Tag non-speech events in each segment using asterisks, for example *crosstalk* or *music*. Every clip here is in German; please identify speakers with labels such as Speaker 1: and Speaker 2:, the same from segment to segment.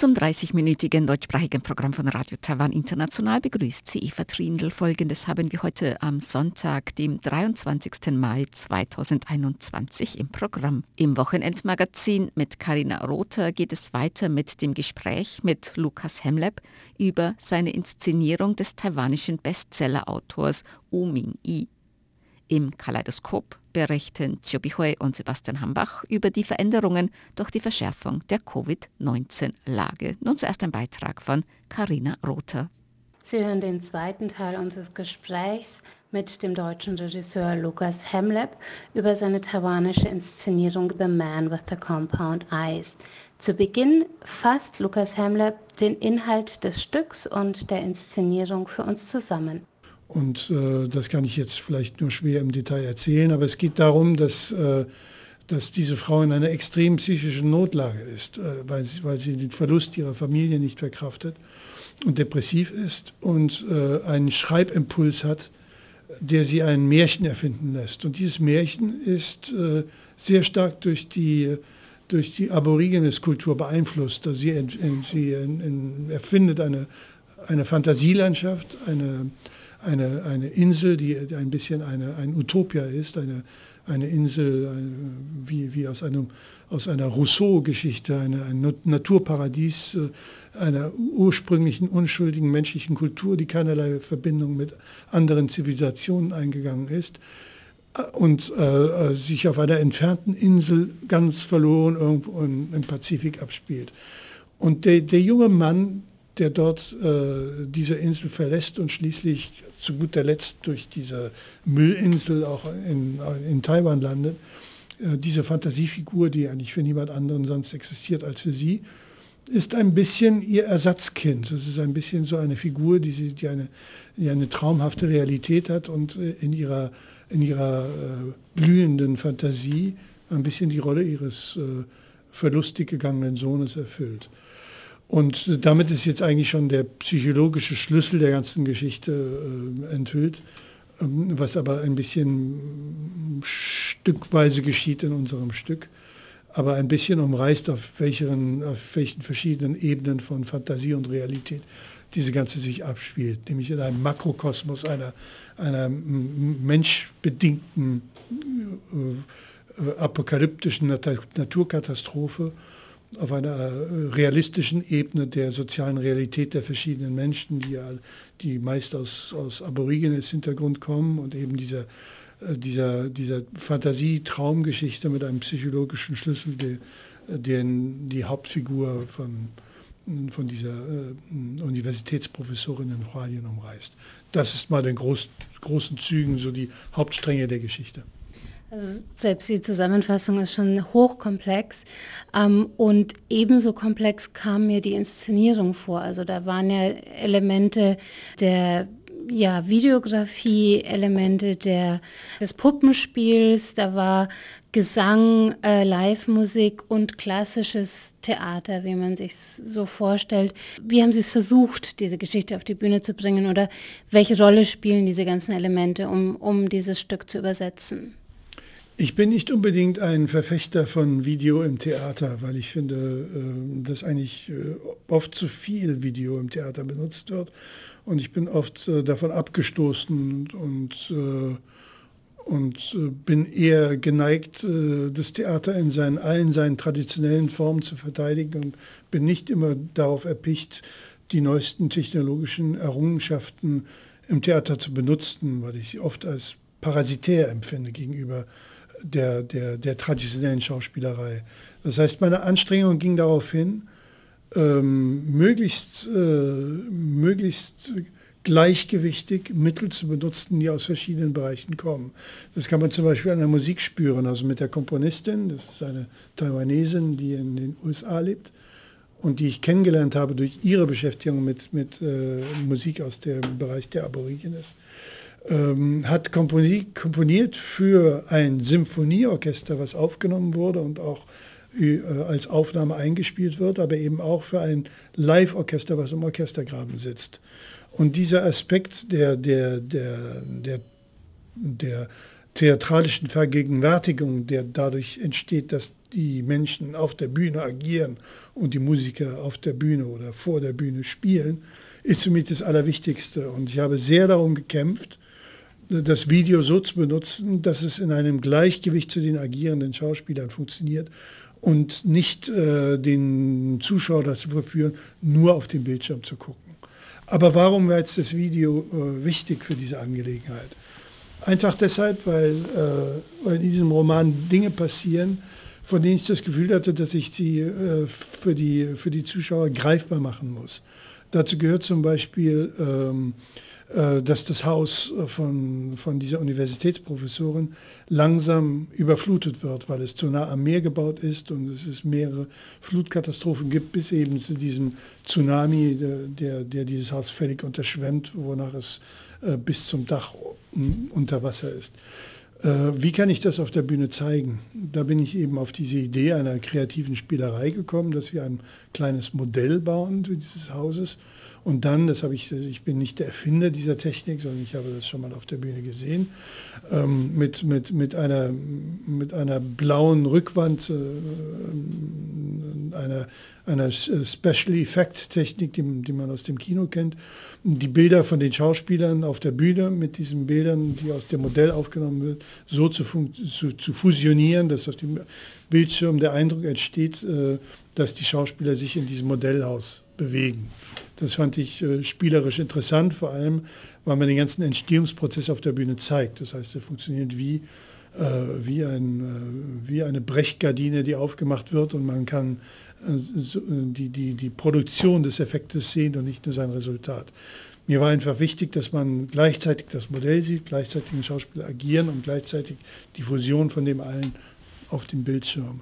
Speaker 1: Zum 30-minütigen deutschsprachigen Programm von Radio Taiwan International begrüßt sie Eva Trindl. Folgendes haben wir heute am Sonntag, dem 23. Mai 2021 im Programm. Im Wochenendmagazin mit Karina Rother geht es weiter mit dem Gespräch mit Lukas Hemleb über seine Inszenierung des taiwanischen Bestseller-Autors Wu Ming-i. Im Kaleidoskop berichten Hui und Sebastian Hambach über die Veränderungen durch die Verschärfung der Covid-19-Lage. Nun zuerst ein Beitrag von Karina Rother.
Speaker 2: Sie hören den zweiten Teil unseres Gesprächs mit dem deutschen Regisseur Lukas Hemleb über seine taiwanische Inszenierung The Man with the Compound Eyes. Zu Beginn fasst Lukas Hemleb den Inhalt des Stücks und der Inszenierung für uns zusammen.
Speaker 3: Und äh, das kann ich jetzt vielleicht nur schwer im Detail erzählen, aber es geht darum, dass, äh, dass diese Frau in einer extrem psychischen Notlage ist, äh, weil, sie, weil sie den Verlust ihrer Familie nicht verkraftet und depressiv ist und äh, einen Schreibimpuls hat, der sie ein Märchen erfinden lässt. Und dieses Märchen ist äh, sehr stark durch die, durch die Aborigines-Kultur beeinflusst. Also sie, sie erfindet eine, eine Fantasielandschaft, eine eine, eine Insel, die ein bisschen eine, ein Utopia ist, eine, eine Insel eine, wie, wie aus, einem, aus einer Rousseau-Geschichte, ein Naturparadies äh, einer ursprünglichen, unschuldigen menschlichen Kultur, die keinerlei Verbindung mit anderen Zivilisationen eingegangen ist äh, und äh, sich auf einer entfernten Insel ganz verloren irgendwo im Pazifik abspielt. Und der, der junge Mann, der dort äh, diese Insel verlässt und schließlich zu guter Letzt durch diese Müllinsel auch in, in Taiwan landet. Äh, diese Fantasiefigur, die eigentlich für niemand anderen sonst existiert als für sie, ist ein bisschen ihr Ersatzkind. Es ist ein bisschen so eine Figur, die, sie, die, eine, die eine traumhafte Realität hat und äh, in ihrer, in ihrer äh, blühenden Fantasie ein bisschen die Rolle ihres äh, verlustig gegangenen Sohnes erfüllt. Und damit ist jetzt eigentlich schon der psychologische Schlüssel der ganzen Geschichte äh, enthüllt, ähm, was aber ein bisschen stückweise geschieht in unserem Stück, aber ein bisschen umreißt, auf welchen, auf welchen verschiedenen Ebenen von Fantasie und Realität diese ganze sich abspielt, nämlich in einem Makrokosmos einer, einer menschbedingten äh, apokalyptischen Naturkatastrophe auf einer äh, realistischen Ebene der sozialen Realität der verschiedenen Menschen, die, ja, die meist aus, aus Aborigines-Hintergrund kommen und eben dieser, äh, dieser, dieser Fantasie-Traumgeschichte mit einem psychologischen Schlüssel, der, den die Hauptfigur von, von dieser äh, Universitätsprofessorin in Hualien umreißt. Das ist mal in groß, großen Zügen so die Hauptstränge der Geschichte.
Speaker 2: Also selbst die Zusammenfassung ist schon hochkomplex ähm, und ebenso komplex kam mir die Inszenierung vor. Also da waren ja Elemente der ja, Videografie, Elemente der, des Puppenspiels, da war Gesang, äh, Live-Musik und klassisches Theater, wie man sich so vorstellt. Wie haben Sie es versucht, diese Geschichte auf die Bühne zu bringen oder welche Rolle spielen diese ganzen Elemente, um, um dieses Stück zu übersetzen?
Speaker 3: Ich bin nicht unbedingt ein Verfechter von Video im Theater, weil ich finde, äh, dass eigentlich äh, oft zu viel Video im Theater benutzt wird. Und ich bin oft äh, davon abgestoßen und, und bin eher geneigt, das Theater in seinen, allen seinen traditionellen Formen zu verteidigen und bin nicht immer darauf erpicht, die neuesten technologischen Errungenschaften im Theater zu benutzen, weil ich sie oft als parasitär empfinde gegenüber der, der, der traditionellen Schauspielerei. Das heißt, meine Anstrengung ging darauf hin, ähm, möglichst, äh, möglichst gleichgewichtig Mittel zu benutzen, die aus verschiedenen Bereichen kommen. Das kann man zum Beispiel an der Musik spüren, also mit der Komponistin, das ist eine Taiwanesin, die in den USA lebt und die ich kennengelernt habe durch ihre Beschäftigung mit, mit äh, Musik aus dem Bereich der Aborigines ähm, hat komponiert für ein Symphonieorchester, was aufgenommen wurde und auch äh, als Aufnahme eingespielt wird, aber eben auch für ein Live-Orchester, was im Orchestergraben sitzt. Und dieser Aspekt der, der, der, der, der theatralischen Vergegenwärtigung, der dadurch entsteht, dass die Menschen auf der Bühne agieren und die Musiker auf der Bühne oder vor der Bühne spielen, ist für mich das Allerwichtigste. Und ich habe sehr darum gekämpft, das Video so zu benutzen, dass es in einem Gleichgewicht zu den agierenden Schauspielern funktioniert und nicht äh, den Zuschauer dazu verführen, nur auf den Bildschirm zu gucken. Aber warum war jetzt das Video äh, wichtig für diese Angelegenheit? Einfach deshalb, weil, äh, weil in diesem Roman Dinge passieren, von denen ich das Gefühl hatte, dass ich sie äh, für, die, für die Zuschauer greifbar machen muss. Dazu gehört zum Beispiel, ähm, äh, dass das Haus von, von dieser Universitätsprofessorin langsam überflutet wird, weil es zu nah am Meer gebaut ist und es ist mehrere Flutkatastrophen gibt, bis eben zu diesem Tsunami, der, der, dieses Haus völlig unterschwemmt, wonach es äh, bis zum Dach unter Wasser ist. Äh, wie kann ich das auf der Bühne zeigen? Da bin ich eben auf diese Idee einer kreativen Spielerei gekommen, dass wir ein kleines Modell bauen dieses Hauses. Und dann, das habe ich, ich bin nicht der Erfinder dieser Technik, sondern ich habe das schon mal auf der Bühne gesehen, ähm, mit, mit, mit, einer, mit einer blauen Rückwand, äh, einer, einer Special Effect Technik, die, die man aus dem Kino kennt, die Bilder von den Schauspielern auf der Bühne mit diesen Bildern, die aus dem Modell aufgenommen wird, so zu, zu, zu fusionieren, dass auf dem Bildschirm der Eindruck entsteht, äh, dass die Schauspieler sich in diesem Modellhaus bewegen. Das fand ich äh, spielerisch interessant, vor allem, weil man den ganzen Entstehungsprozess auf der Bühne zeigt. Das heißt, er funktioniert wie, äh, wie, ein, wie eine Brechgardine, die aufgemacht wird und man kann äh, äh, die, die, die Produktion des Effektes sehen und nicht nur sein Resultat. Mir war einfach wichtig, dass man gleichzeitig das Modell sieht, gleichzeitig den Schauspieler agieren und gleichzeitig die Fusion von dem allen auf dem Bildschirm.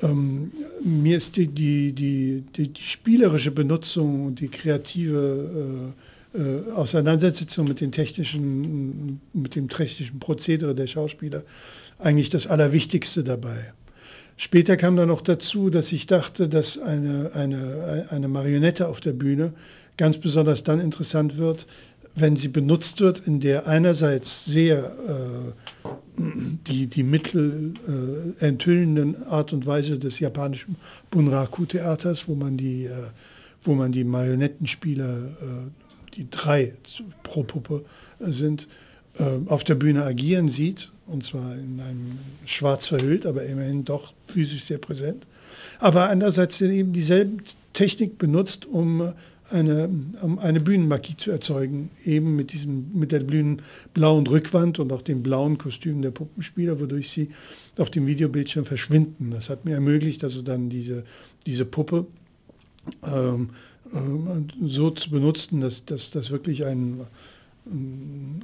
Speaker 3: Ähm, mir ist die, die, die, die, spielerische Benutzung und die kreative äh, äh, Auseinandersetzung mit, den technischen, mit dem technischen Prozedere der Schauspieler eigentlich das Allerwichtigste dabei. Später kam dann noch dazu, dass ich dachte, dass eine, eine, eine Marionette auf der Bühne ganz besonders dann interessant wird, wenn sie benutzt wird, in der einerseits sehr äh, die, die Mittel äh, enthüllenden Art und Weise des japanischen Bunraku-Theaters, wo man die, äh, wo man die Marionettenspieler, äh, die drei pro Puppe sind, äh, auf der Bühne agieren sieht und zwar in einem schwarz verhüllt, aber immerhin doch physisch sehr präsent. Aber andererseits eben dieselbe Technik benutzt, um eine, um eine Bühnenmarkie zu erzeugen, eben mit, diesem, mit der blauen Rückwand und auch dem blauen Kostüm der Puppenspieler, wodurch sie auf dem Videobildschirm verschwinden. Das hat mir ermöglicht, also dann diese, diese Puppe ähm, äh, so zu benutzen, dass das wirklich ein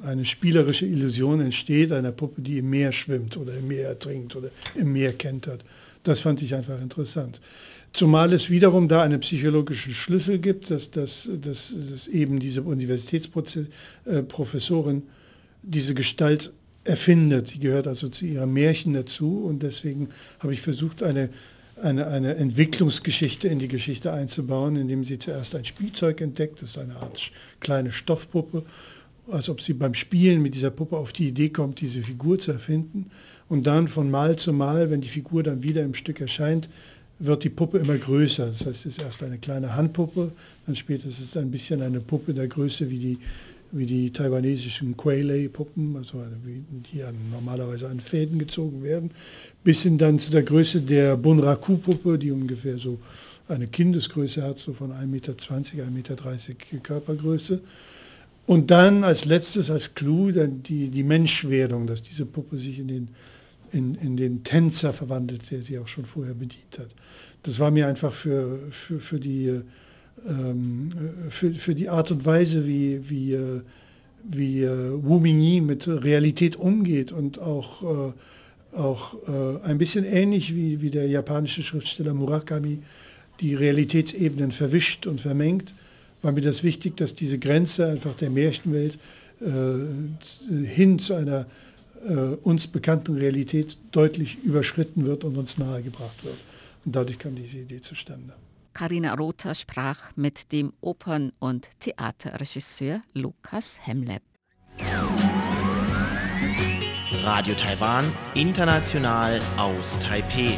Speaker 3: eine spielerische Illusion entsteht, einer Puppe, die im Meer schwimmt oder im Meer ertrinkt oder im Meer kentert. Das fand ich einfach interessant. Zumal es wiederum da einen psychologischen Schlüssel gibt, dass, dass, dass, dass eben diese Universitätsprofessorin diese Gestalt erfindet. Die gehört also zu ihrem Märchen dazu und deswegen habe ich versucht, eine, eine, eine Entwicklungsgeschichte in die Geschichte einzubauen, indem sie zuerst ein Spielzeug entdeckt, das ist eine Art kleine Stoffpuppe als ob sie beim Spielen mit dieser Puppe auf die Idee kommt, diese Figur zu erfinden. Und dann von Mal zu Mal, wenn die Figur dann wieder im Stück erscheint, wird die Puppe immer größer. Das heißt, es ist erst eine kleine Handpuppe, dann später ist es ein bisschen eine Puppe der Größe wie die, wie die taiwanesischen Quaylay-Puppen, also die normalerweise an Fäden gezogen werden, bis hin dann zu der Größe der Bunraku-Puppe, die ungefähr so eine Kindesgröße hat, so von 1,20 Meter, 1,30 Meter Körpergröße. Und dann als letztes, als Clou, dann die, die Menschwerdung, dass diese Puppe sich in den, in, in den Tänzer verwandelt, der sie auch schon vorher bedient hat. Das war mir einfach für, für, für, die, ähm, für, für die Art und Weise, wie, wie, äh, wie äh, Wu Mingyi mit Realität umgeht und auch, äh, auch äh, ein bisschen ähnlich wie, wie der japanische Schriftsteller Murakami die Realitätsebenen verwischt und vermengt war mir das wichtig, dass diese Grenze einfach der Märchenwelt äh, hin zu einer uns bekannten Realität deutlich überschritten wird und uns nahegebracht wird. Und dadurch kam diese Idee zustande.
Speaker 1: Karina Rother sprach mit dem Opern- und Theaterregisseur Lukas Hemleb.
Speaker 4: Radio Taiwan, international aus Taipeh.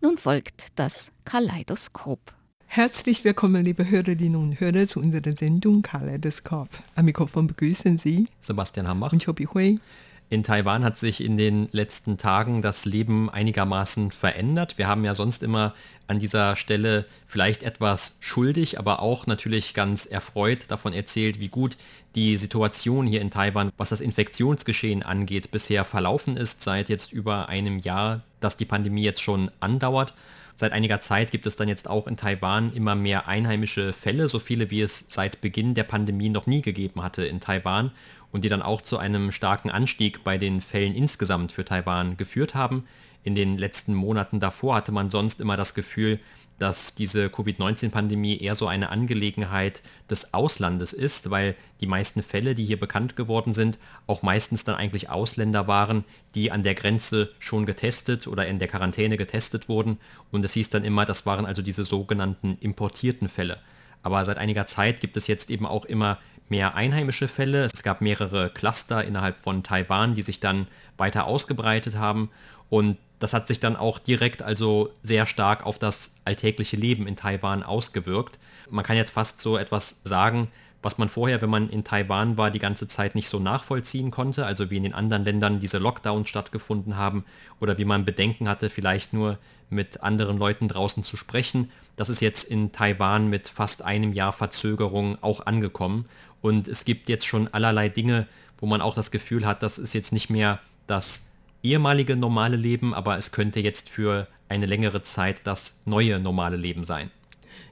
Speaker 1: Nun folgt das Kaleidoskop.
Speaker 5: Herzlich willkommen, liebe Hörerinnen und Hörer, zu unserer Sendung Kaleidoskop. Am Mikrofon begrüßen Sie
Speaker 6: Sebastian Hambach.
Speaker 5: und Chobi Hui.
Speaker 6: In Taiwan hat sich in den letzten Tagen das Leben einigermaßen verändert. Wir haben ja sonst immer an dieser Stelle vielleicht etwas schuldig, aber auch natürlich ganz erfreut davon erzählt, wie gut die Situation hier in Taiwan, was das Infektionsgeschehen angeht, bisher verlaufen ist, seit jetzt über einem Jahr, dass die Pandemie jetzt schon andauert. Seit einiger Zeit gibt es dann jetzt auch in Taiwan immer mehr einheimische Fälle, so viele wie es seit Beginn der Pandemie noch nie gegeben hatte in Taiwan und die dann auch zu einem starken Anstieg bei den Fällen insgesamt für Taiwan geführt haben. In den letzten Monaten davor hatte man sonst immer das Gefühl, dass diese Covid-19-Pandemie eher so eine Angelegenheit des Auslandes ist, weil die meisten Fälle, die hier bekannt geworden sind, auch meistens dann eigentlich Ausländer waren, die an der Grenze schon getestet oder in der Quarantäne getestet wurden. Und es hieß dann immer, das waren also diese sogenannten importierten Fälle. Aber seit einiger Zeit gibt es jetzt eben auch immer mehr einheimische Fälle. Es gab mehrere Cluster innerhalb von Taiwan, die sich dann weiter ausgebreitet haben. Und das hat sich dann auch direkt also sehr stark auf das alltägliche Leben in Taiwan ausgewirkt. Man kann jetzt fast so etwas sagen, was man vorher, wenn man in Taiwan war, die ganze Zeit nicht so nachvollziehen konnte, also wie in den anderen Ländern diese Lockdowns stattgefunden haben oder wie man Bedenken hatte, vielleicht nur mit anderen Leuten draußen zu sprechen. Das ist jetzt in Taiwan mit fast einem Jahr Verzögerung auch angekommen und es gibt jetzt schon allerlei Dinge, wo man auch das Gefühl hat, das ist jetzt nicht mehr das ehemalige normale Leben, aber es könnte jetzt für eine längere Zeit das neue normale Leben sein.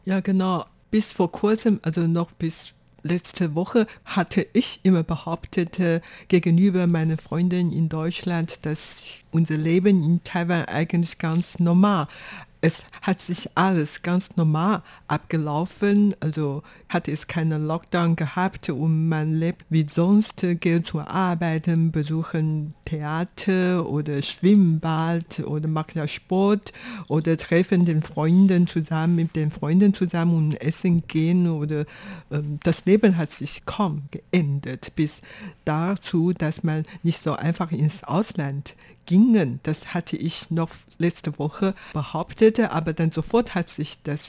Speaker 5: Ja, genau. Bis vor kurzem, also noch bis letzte Woche, hatte ich immer behauptet äh, gegenüber meiner Freundin in Deutschland, dass unser Leben in Taiwan eigentlich ganz normal es hat sich alles ganz normal abgelaufen, also hatte es keinen Lockdown gehabt und man lebt wie sonst, geht zur Arbeit, besuchen Theater oder Schwimmbad oder macht ja Sport oder treffen den Freunden zusammen, mit den Freunden zusammen und essen gehen oder ähm, das Leben hat sich kaum geändert bis dazu, dass man nicht so einfach ins Ausland gingen. Das hatte ich noch letzte Woche behauptet, aber dann sofort hat sich das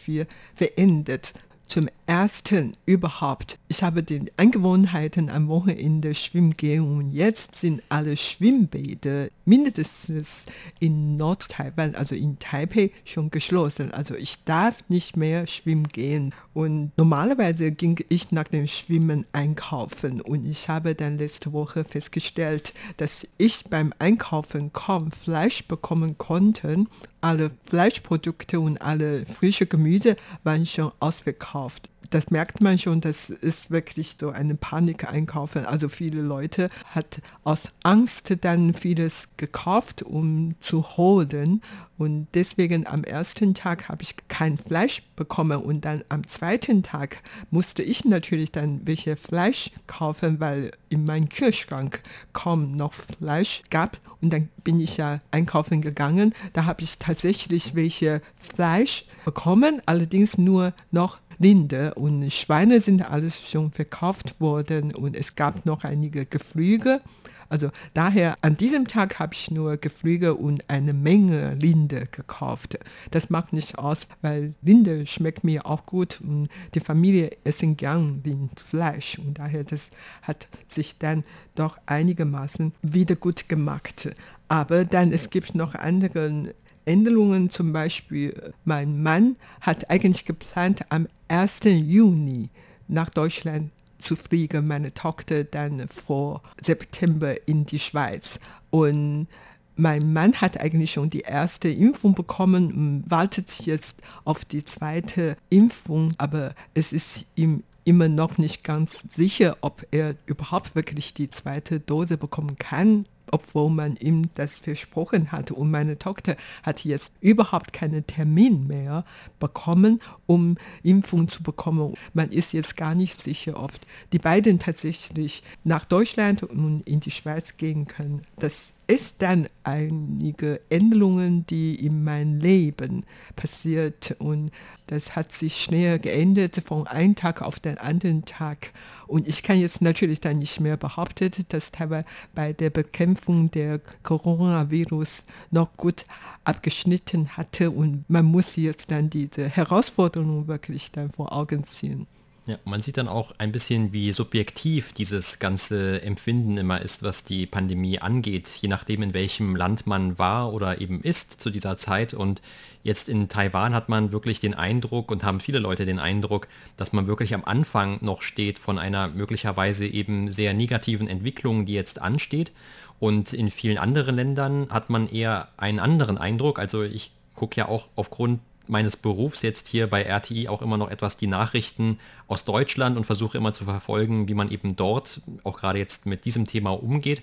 Speaker 5: verändert. Zum ersten überhaupt, ich habe die Angewohnheiten am Wochenende schwimmen gehen und jetzt sind alle Schwimmbäder mindestens in Nord-Taiwan, also in Taipei, schon geschlossen. Also ich darf nicht mehr schwimmen gehen. Und normalerweise ging ich nach dem Schwimmen einkaufen und ich habe dann letzte Woche festgestellt, dass ich beim Einkaufen kaum Fleisch bekommen konnte. Alle Fleischprodukte und alle frische Gemüse waren schon ausverkauft das merkt man schon, das ist wirklich so eine Panik einkaufen. Also viele Leute hat aus Angst dann vieles gekauft, um zu holen. Und deswegen am ersten Tag habe ich kein Fleisch bekommen und dann am zweiten Tag musste ich natürlich dann welche Fleisch kaufen, weil in meinem Kühlschrank kaum noch Fleisch gab. Und dann bin ich ja einkaufen gegangen. Da habe ich tatsächlich welche Fleisch bekommen, allerdings nur noch Linde und Schweine sind alles schon verkauft worden und es gab noch einige Geflüge. Also daher an diesem Tag habe ich nur Geflüge und eine Menge Linde gekauft. Das macht nicht aus, weil Linde schmeckt mir auch gut und die Familie essen gern Rindfleisch und daher das hat sich dann doch einigermaßen wieder gut gemacht. Aber dann es gibt noch andere Änderungen, zum Beispiel mein Mann hat eigentlich geplant, am 1. Juni nach Deutschland zu fliegen, meine Tochter dann vor September in die Schweiz. Und mein Mann hat eigentlich schon die erste Impfung bekommen und wartet jetzt auf die zweite Impfung, aber es ist ihm immer noch nicht ganz sicher, ob er überhaupt wirklich die zweite Dose bekommen kann obwohl man ihm das versprochen hatte. Und meine Tochter hat jetzt überhaupt keinen Termin mehr bekommen, um Impfung zu bekommen. Man ist jetzt gar nicht sicher, ob die beiden tatsächlich nach Deutschland und in die Schweiz gehen können. Das ist dann einige Änderungen, die in meinem Leben passiert und das hat sich schnell geändert von einem Tag auf den anderen Tag. Und ich kann jetzt natürlich dann nicht mehr behaupten, dass Taiwan bei der Bekämpfung der Coronavirus noch gut abgeschnitten hatte und man muss jetzt dann diese Herausforderung wirklich dann vor Augen ziehen.
Speaker 6: Ja, man sieht dann auch ein bisschen, wie subjektiv dieses ganze Empfinden immer ist, was die Pandemie angeht, je nachdem, in welchem Land man war oder eben ist zu dieser Zeit. Und jetzt in Taiwan hat man wirklich den Eindruck und haben viele Leute den Eindruck, dass man wirklich am Anfang noch steht von einer möglicherweise eben sehr negativen Entwicklung, die jetzt ansteht. Und in vielen anderen Ländern hat man eher einen anderen Eindruck. Also ich gucke ja auch aufgrund meines Berufs jetzt hier bei RTI auch immer noch etwas die Nachrichten aus Deutschland und versuche immer zu verfolgen, wie man eben dort auch gerade jetzt mit diesem Thema umgeht.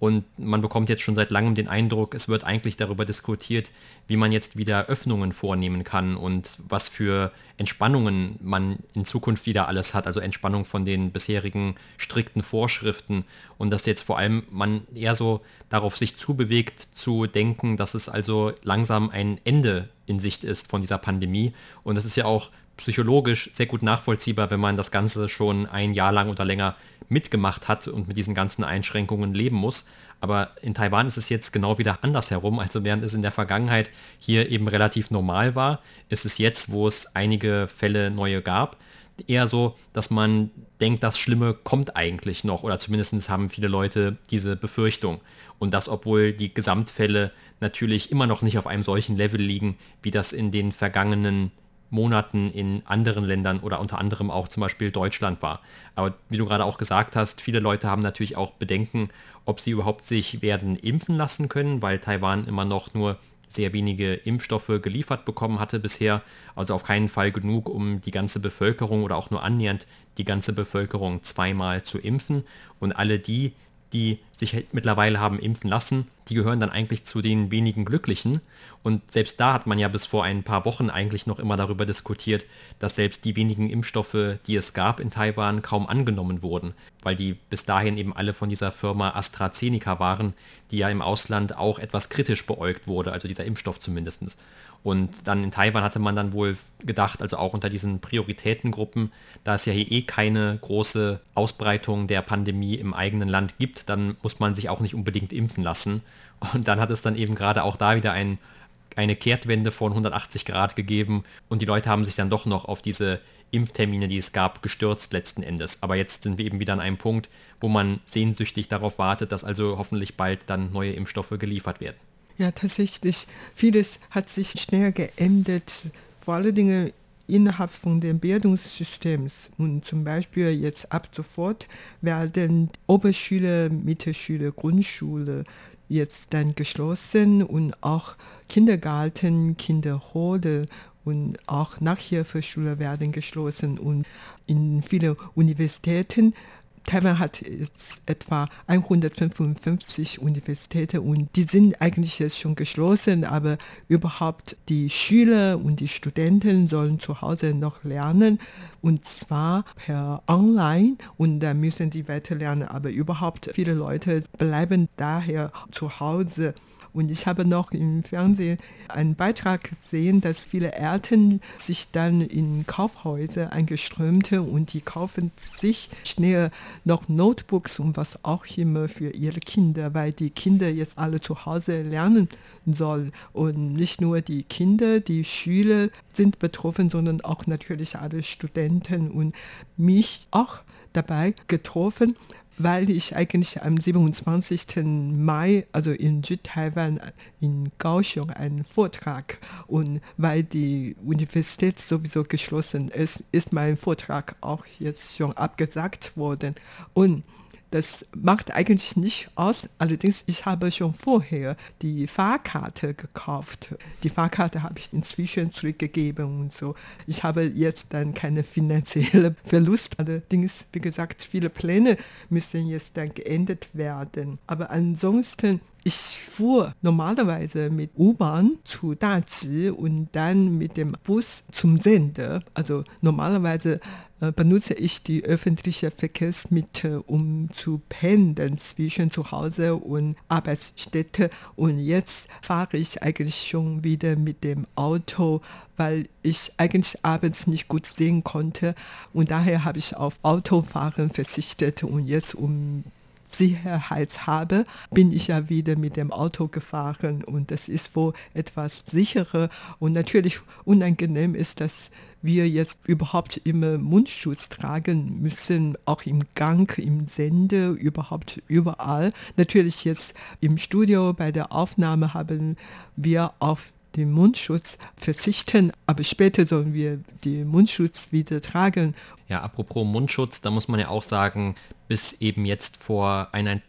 Speaker 6: Und man bekommt jetzt schon seit langem den Eindruck, es wird eigentlich darüber diskutiert, wie man jetzt wieder Öffnungen vornehmen kann und was für Entspannungen man in Zukunft wieder alles hat. Also Entspannung von den bisherigen strikten Vorschriften. Und dass jetzt vor allem man eher so darauf sich zubewegt zu denken, dass es also langsam ein Ende in Sicht ist von dieser Pandemie. Und das ist ja auch psychologisch sehr gut nachvollziehbar, wenn man das Ganze schon ein Jahr lang oder länger mitgemacht hat und mit diesen ganzen Einschränkungen leben muss. Aber in Taiwan ist es jetzt genau wieder andersherum. Also während es in der Vergangenheit hier eben relativ normal war, ist es jetzt, wo es einige Fälle neue gab, eher so, dass man denkt, das Schlimme kommt eigentlich noch. Oder zumindest haben viele Leute diese Befürchtung. Und das, obwohl die Gesamtfälle natürlich immer noch nicht auf einem solchen Level liegen, wie das in den vergangenen Monaten in anderen Ländern oder unter anderem auch zum Beispiel Deutschland war. Aber wie du gerade auch gesagt hast, viele Leute haben natürlich auch Bedenken, ob sie überhaupt sich werden impfen lassen können, weil Taiwan immer noch nur sehr wenige Impfstoffe geliefert bekommen hatte bisher. Also auf keinen Fall genug, um die ganze Bevölkerung oder auch nur annähernd die ganze Bevölkerung zweimal zu impfen. Und alle die, die sich halt mittlerweile haben impfen lassen, die gehören dann eigentlich zu den wenigen Glücklichen. Und selbst da hat man ja bis vor ein paar Wochen eigentlich noch immer darüber diskutiert, dass selbst die wenigen Impfstoffe, die es gab in Taiwan, kaum angenommen wurden, weil die bis dahin eben alle von dieser Firma AstraZeneca waren, die ja im Ausland auch etwas kritisch beäugt wurde, also dieser Impfstoff zumindest. Und dann in Taiwan hatte man dann wohl gedacht, also auch unter diesen Prioritätengruppen, da es ja hier eh keine große Ausbreitung der Pandemie im eigenen Land gibt, dann muss man sich auch nicht unbedingt impfen lassen. Und dann hat es dann eben gerade auch da wieder ein, eine Kehrtwende von 180 Grad gegeben und die Leute haben sich dann doch noch auf diese Impftermine, die es gab, gestürzt letzten Endes. Aber jetzt sind wir eben wieder an einem Punkt, wo man sehnsüchtig darauf wartet, dass also hoffentlich bald dann neue Impfstoffe geliefert werden.
Speaker 5: Ja, tatsächlich. Vieles hat sich schnell geändert, vor allen Dingen innerhalb von dem Bildungssystems. Und zum Beispiel jetzt ab sofort werden Oberschule, Mittelschule, Grundschule jetzt dann geschlossen und auch Kindergarten, Kinderhorde und auch Nachhilfeschule werden geschlossen und in vielen Universitäten Taiwan hat jetzt etwa 155 Universitäten und die sind eigentlich jetzt schon geschlossen, aber überhaupt die Schüler und die Studenten sollen zu Hause noch lernen und zwar per Online und da müssen die weiter lernen, aber überhaupt viele Leute bleiben daher zu Hause. Und ich habe noch im Fernsehen einen Beitrag gesehen, dass viele Eltern sich dann in Kaufhäuser eingeströmte und die kaufen sich schnell noch Notebooks und was auch immer für ihre Kinder, weil die Kinder jetzt alle zu Hause lernen sollen. Und nicht nur die Kinder, die Schüler sind betroffen, sondern auch natürlich alle Studenten und mich auch dabei getroffen, weil ich eigentlich am 27. Mai, also in Südtaiwan, in Kaohsiung, einen Vortrag und weil die Universität sowieso geschlossen ist, ist mein Vortrag auch jetzt schon abgesagt worden. Und das macht eigentlich nicht aus. Allerdings, ich habe schon vorher die Fahrkarte gekauft. Die Fahrkarte habe ich inzwischen zurückgegeben und so. Ich habe jetzt dann keine finanzielle *laughs* Verlust. Allerdings, wie gesagt, viele Pläne müssen jetzt dann geändert werden. Aber ansonsten ich fuhr normalerweise mit U-Bahn zu Daji und dann mit dem Bus zum Sender. Also normalerweise benutze ich die öffentlichen Verkehrsmittel, um zu pendeln zwischen zu Hause und Arbeitsstätte. Und jetzt fahre ich eigentlich schon wieder mit dem Auto, weil ich eigentlich abends nicht gut sehen konnte. Und daher habe ich auf Autofahren verzichtet und jetzt um Sicherheit habe, bin ich ja wieder mit dem Auto gefahren und das ist wohl etwas sicherer und natürlich unangenehm ist, dass wir jetzt überhaupt immer Mundschutz tragen müssen, auch im Gang, im Sende, überhaupt überall. Natürlich jetzt im Studio bei der Aufnahme haben wir auf den Mundschutz verzichten, aber später sollen wir den Mundschutz wieder tragen.
Speaker 6: Ja, apropos Mundschutz, da muss man ja auch sagen, bis eben jetzt vor ein,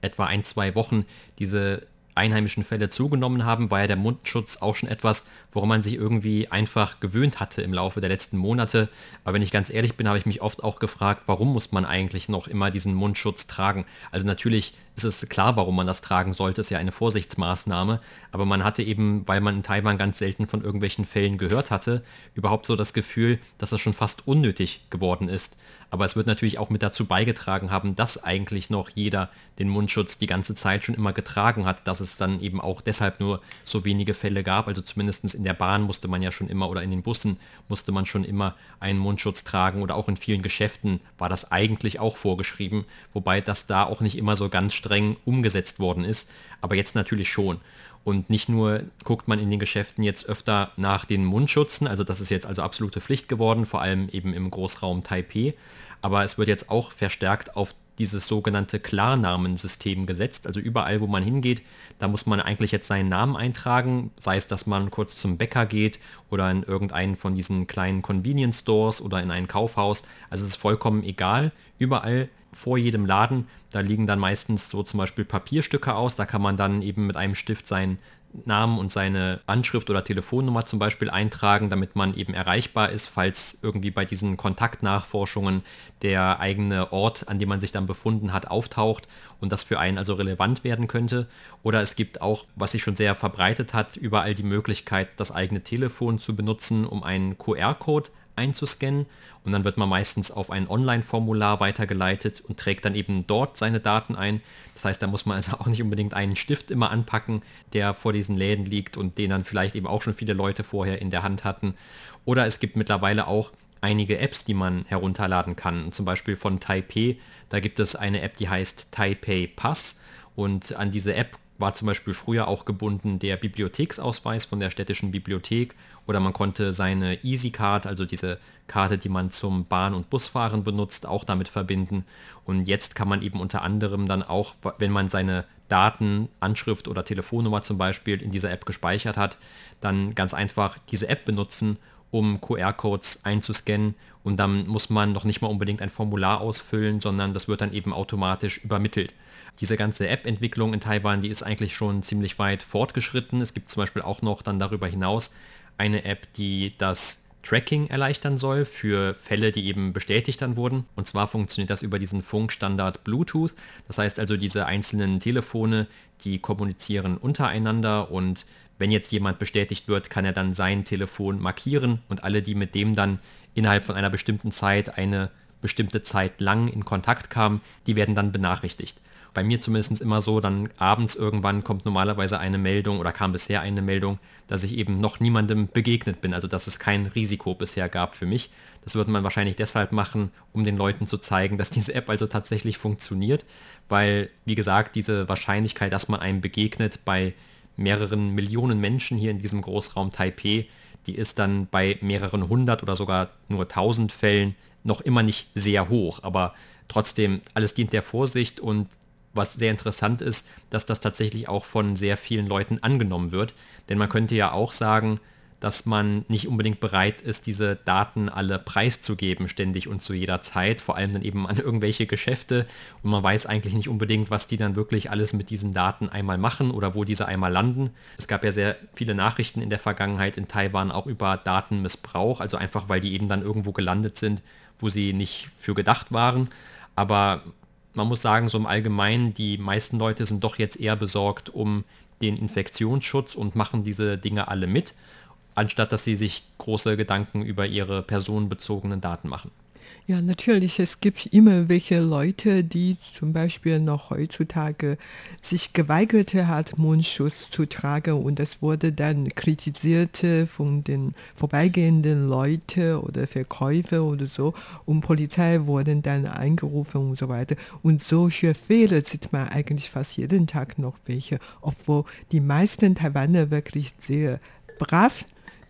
Speaker 6: etwa ein, zwei Wochen diese einheimischen Fälle zugenommen haben, war ja der Mundschutz auch schon etwas, woran man sich irgendwie einfach gewöhnt hatte im Laufe der letzten Monate. Aber wenn ich ganz ehrlich bin, habe ich mich oft auch gefragt, warum muss man eigentlich noch immer diesen Mundschutz tragen? Also natürlich ist es klar, warum man das tragen sollte, ist ja eine Vorsichtsmaßnahme, aber man hatte eben, weil man in Taiwan ganz selten von irgendwelchen Fällen gehört hatte, überhaupt so das Gefühl, dass das schon fast unnötig geworden ist. Aber es wird natürlich auch mit dazu beigetragen haben, dass eigentlich noch jeder den Mundschutz die ganze Zeit schon immer getragen hat, dass es dann eben auch deshalb nur so wenige Fälle gab. Also zumindest in der Bahn musste man ja schon immer oder in den Bussen musste man schon immer einen Mundschutz tragen oder auch in vielen Geschäften war das eigentlich auch vorgeschrieben, wobei das da auch nicht immer so ganz streng umgesetzt worden ist, aber jetzt natürlich schon. Und nicht nur guckt man in den Geschäften jetzt öfter nach den Mundschutzen, also das ist jetzt also absolute Pflicht geworden, vor allem eben im Großraum Taipei, aber es wird jetzt auch verstärkt auf dieses sogenannte Klarnamensystem gesetzt. Also überall, wo man hingeht, da muss man eigentlich jetzt seinen Namen eintragen, sei es, dass man kurz zum Bäcker geht oder in irgendeinen von diesen kleinen Convenience Stores oder in ein Kaufhaus. Also es ist vollkommen egal. Überall vor jedem Laden, da liegen dann meistens so zum Beispiel Papierstücke aus. Da kann man dann eben mit einem Stift seinen Namen und seine Anschrift oder Telefonnummer zum Beispiel eintragen, damit man eben erreichbar ist, falls irgendwie bei diesen Kontaktnachforschungen der eigene Ort, an dem man sich dann befunden hat, auftaucht und das für einen also relevant werden könnte. Oder es gibt auch, was sich schon sehr verbreitet hat, überall die Möglichkeit, das eigene Telefon zu benutzen, um einen QR-Code einzuscannen und dann wird man meistens auf ein Online-Formular weitergeleitet und trägt dann eben dort seine Daten ein. Das heißt, da muss man also auch nicht unbedingt einen Stift immer anpacken, der vor diesen Läden liegt und den dann vielleicht eben auch schon viele Leute vorher in der Hand hatten. Oder es gibt mittlerweile auch einige Apps, die man herunterladen kann. Zum Beispiel von Taipei, da gibt es eine App, die heißt Taipei Pass und an diese App war zum Beispiel früher auch gebunden der Bibliotheksausweis von der städtischen Bibliothek oder man konnte seine EasyCard, also diese Karte, die man zum Bahn- und Busfahren benutzt, auch damit verbinden. Und jetzt kann man eben unter anderem dann auch, wenn man seine Daten, Anschrift oder Telefonnummer zum Beispiel in dieser App gespeichert hat, dann ganz einfach diese App benutzen, um QR-Codes einzuscannen und dann muss man noch nicht mal unbedingt ein Formular ausfüllen, sondern das wird dann eben automatisch übermittelt. Diese ganze App-Entwicklung in Taiwan, die ist eigentlich schon ziemlich weit fortgeschritten. Es gibt zum Beispiel auch noch dann darüber hinaus eine App, die das Tracking erleichtern soll für Fälle, die eben bestätigt dann wurden. Und zwar funktioniert das über diesen Funkstandard Bluetooth. Das heißt also, diese einzelnen Telefone, die kommunizieren untereinander und wenn jetzt jemand bestätigt wird, kann er dann sein Telefon markieren und alle, die mit dem dann innerhalb von einer bestimmten Zeit eine bestimmte Zeit lang in Kontakt kamen, die werden dann benachrichtigt bei mir zumindest immer so, dann abends irgendwann kommt normalerweise eine Meldung oder kam bisher eine Meldung, dass ich eben noch niemandem begegnet bin, also dass es kein Risiko bisher gab für mich. Das würde man wahrscheinlich deshalb machen, um den Leuten zu zeigen, *laughs* dass diese App also tatsächlich funktioniert, weil, wie gesagt, diese Wahrscheinlichkeit, dass man einem begegnet bei mehreren Millionen Menschen hier in diesem Großraum Taipei, die ist dann bei mehreren hundert oder sogar nur tausend Fällen noch immer nicht sehr hoch, aber trotzdem, alles dient der Vorsicht und was sehr interessant ist, dass das tatsächlich auch von sehr vielen Leuten angenommen wird. Denn man könnte ja auch sagen, dass man nicht unbedingt bereit ist, diese Daten alle preiszugeben, ständig und zu jeder Zeit, vor allem dann eben an irgendwelche Geschäfte. Und man weiß eigentlich nicht unbedingt, was die dann wirklich alles mit diesen Daten einmal machen oder wo diese einmal landen. Es gab ja sehr viele Nachrichten in der Vergangenheit in Taiwan auch über Datenmissbrauch, also einfach weil die eben dann irgendwo gelandet sind, wo sie nicht für gedacht waren. Aber man muss sagen, so im Allgemeinen, die meisten Leute sind doch jetzt eher besorgt um den Infektionsschutz und machen diese Dinge alle mit, anstatt dass sie sich große Gedanken über ihre personenbezogenen Daten machen.
Speaker 5: Ja, natürlich. Es gibt immer welche Leute, die zum Beispiel noch heutzutage sich geweigert hat, Mundschutz zu tragen und das wurde dann kritisiert von den vorbeigehenden Leuten oder Verkäufer oder so und Polizei wurden dann eingerufen und so weiter. Und solche Fehler sieht man eigentlich fast jeden Tag noch welche, obwohl die meisten Taiwaner wirklich sehr brav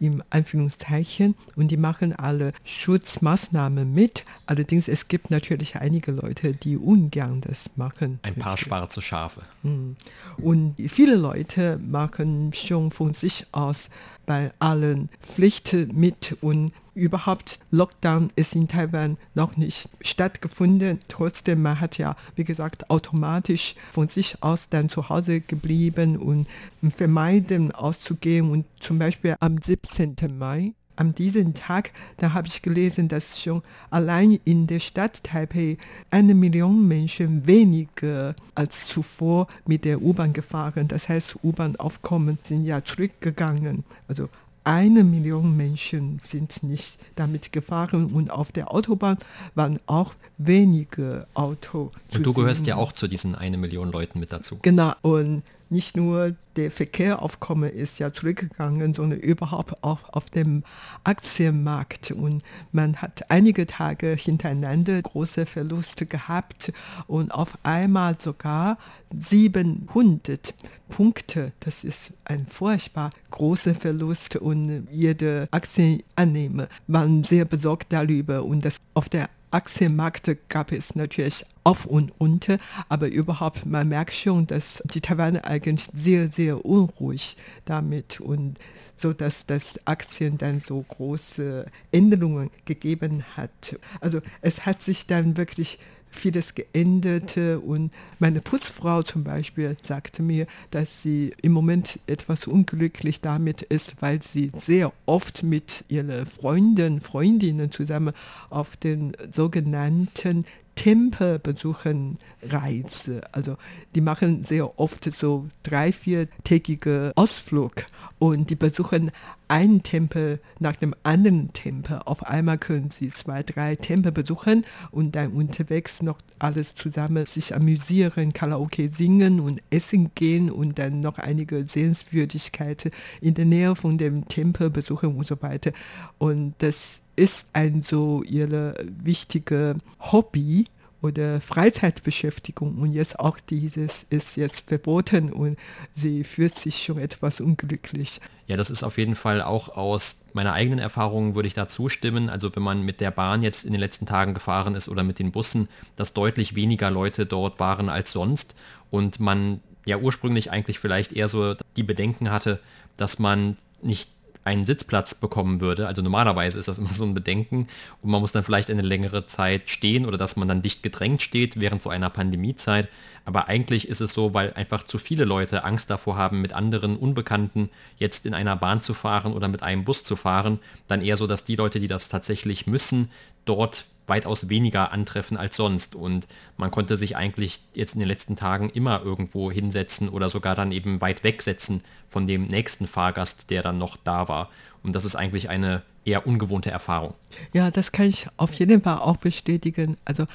Speaker 5: im Anführungszeichen und die machen alle Schutzmaßnahmen mit. Allerdings es gibt natürlich einige Leute, die ungern das machen.
Speaker 6: Ein paar schwarze Schafe.
Speaker 5: Hm. Und viele Leute machen schon von sich aus bei allen Pflichten mit und überhaupt Lockdown ist in Taiwan noch nicht stattgefunden. Trotzdem, man hat ja, wie gesagt, automatisch von sich aus dann zu Hause geblieben und vermeiden auszugehen. Und zum Beispiel am 17. Mai an diesem Tag, da habe ich gelesen, dass schon allein in der Stadt Taipei eine Million Menschen weniger als zuvor mit der U-Bahn gefahren. Das heißt, U-Bahn-Aufkommen sind ja zurückgegangen. Also eine Million Menschen sind nicht damit gefahren und auf der Autobahn waren auch wenige Autos.
Speaker 6: Und du gehörst ja auch zu diesen eine Million Leuten mit dazu.
Speaker 5: Genau. Und nicht nur der Verkehraufkommen ist ja zurückgegangen, sondern überhaupt auch auf dem Aktienmarkt. Und man hat einige Tage hintereinander große Verluste gehabt und auf einmal sogar 700 Punkte. Das ist ein furchtbar großer Verlust und jede Aktienannehmer waren sehr besorgt darüber und das auf der Aktienmärkte gab es natürlich auf und unter, aber überhaupt, man merkt schon, dass die Taiwaner eigentlich sehr, sehr unruhig damit und so, dass das Aktien dann so große Änderungen gegeben hat. Also es hat sich dann wirklich vieles geändert und meine Putzfrau zum Beispiel sagte mir, dass sie im Moment etwas unglücklich damit ist, weil sie sehr oft mit ihren Freunden, Freundinnen zusammen auf den sogenannten Tempel besuchen Reise. Also die machen sehr oft so drei, viertägige Ausflug und die besuchen einen Tempel nach dem anderen Tempel. Auf einmal können sie zwei, drei Tempel besuchen und dann unterwegs noch alles zusammen sich amüsieren, Karaoke singen und essen gehen und dann noch einige Sehenswürdigkeiten in der Nähe von dem Tempel besuchen und so weiter. Und das ist ein so ihre wichtige Hobby oder Freizeitbeschäftigung und jetzt auch dieses ist jetzt verboten und sie fühlt sich schon etwas unglücklich.
Speaker 6: Ja, das ist auf jeden Fall auch aus meiner eigenen Erfahrung würde ich da zustimmen. Also wenn man mit der Bahn jetzt in den letzten Tagen gefahren ist oder mit den Bussen, dass deutlich weniger Leute dort waren als sonst und man ja ursprünglich eigentlich vielleicht eher so die Bedenken hatte, dass man nicht einen Sitzplatz bekommen würde. Also normalerweise ist das immer so ein Bedenken und man muss dann vielleicht eine längere Zeit stehen oder dass man dann dicht gedrängt steht während so einer Pandemiezeit. Aber eigentlich ist es so, weil einfach zu viele Leute Angst davor haben, mit anderen Unbekannten jetzt in einer Bahn zu fahren oder mit einem Bus zu fahren, dann eher so, dass die Leute, die das tatsächlich müssen, dort weitaus weniger antreffen als sonst. Und man konnte sich eigentlich jetzt in den letzten Tagen immer irgendwo hinsetzen oder sogar dann eben weit wegsetzen von dem nächsten Fahrgast, der dann noch da war. Und das ist eigentlich eine eher ungewohnte Erfahrung.
Speaker 5: Ja, das kann ich auf jeden Fall auch bestätigen. Also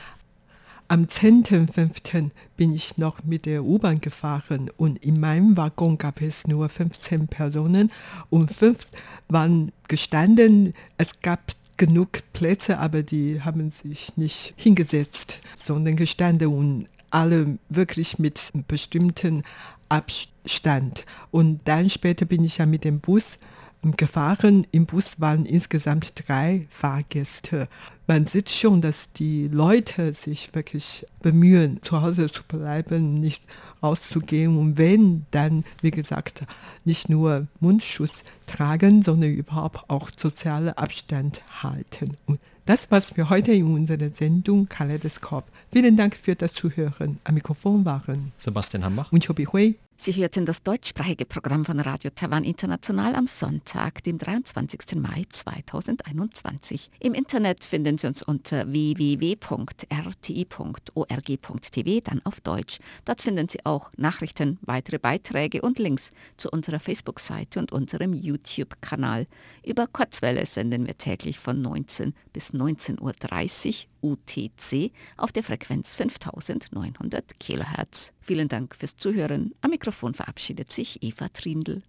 Speaker 5: am 10.05. bin ich noch mit der U-Bahn gefahren und in meinem Waggon gab es nur 15 Personen und fünf waren gestanden. Es gab genug Plätze, aber die haben sich nicht hingesetzt, sondern gestanden und alle wirklich mit bestimmten Abstand. Und dann später bin ich ja mit dem Bus gefahren. Im Bus waren insgesamt drei Fahrgäste. Man sieht schon, dass die Leute sich wirklich bemühen, zu Hause zu bleiben, nicht rauszugehen und wenn, dann, wie gesagt, nicht nur Mundschutz tragen, sondern überhaupt auch sozialen Abstand halten. Und das war's für heute in unserer Sendung Kaleidoskop. Vielen Dank für das Zuhören. Am Mikrofon waren
Speaker 6: Sebastian Hambach
Speaker 5: und Chobi Hui.
Speaker 1: Sie hörten das deutschsprachige Programm von Radio Taiwan International am Sonntag, dem 23. Mai 2021. Im Internet finden Sie uns unter www.rti.org.tv, dann auf Deutsch. Dort finden Sie auch Nachrichten, weitere Beiträge und Links zu unserer Facebook-Seite und unserem YouTube-Kanal. Über Kurzwelle senden wir täglich von 19 bis 19.30 Uhr UTC auf der Frequenz 5900 kHz. Vielen Dank fürs Zuhören. Am Mikrofon verabschiedet sich Eva Trindl.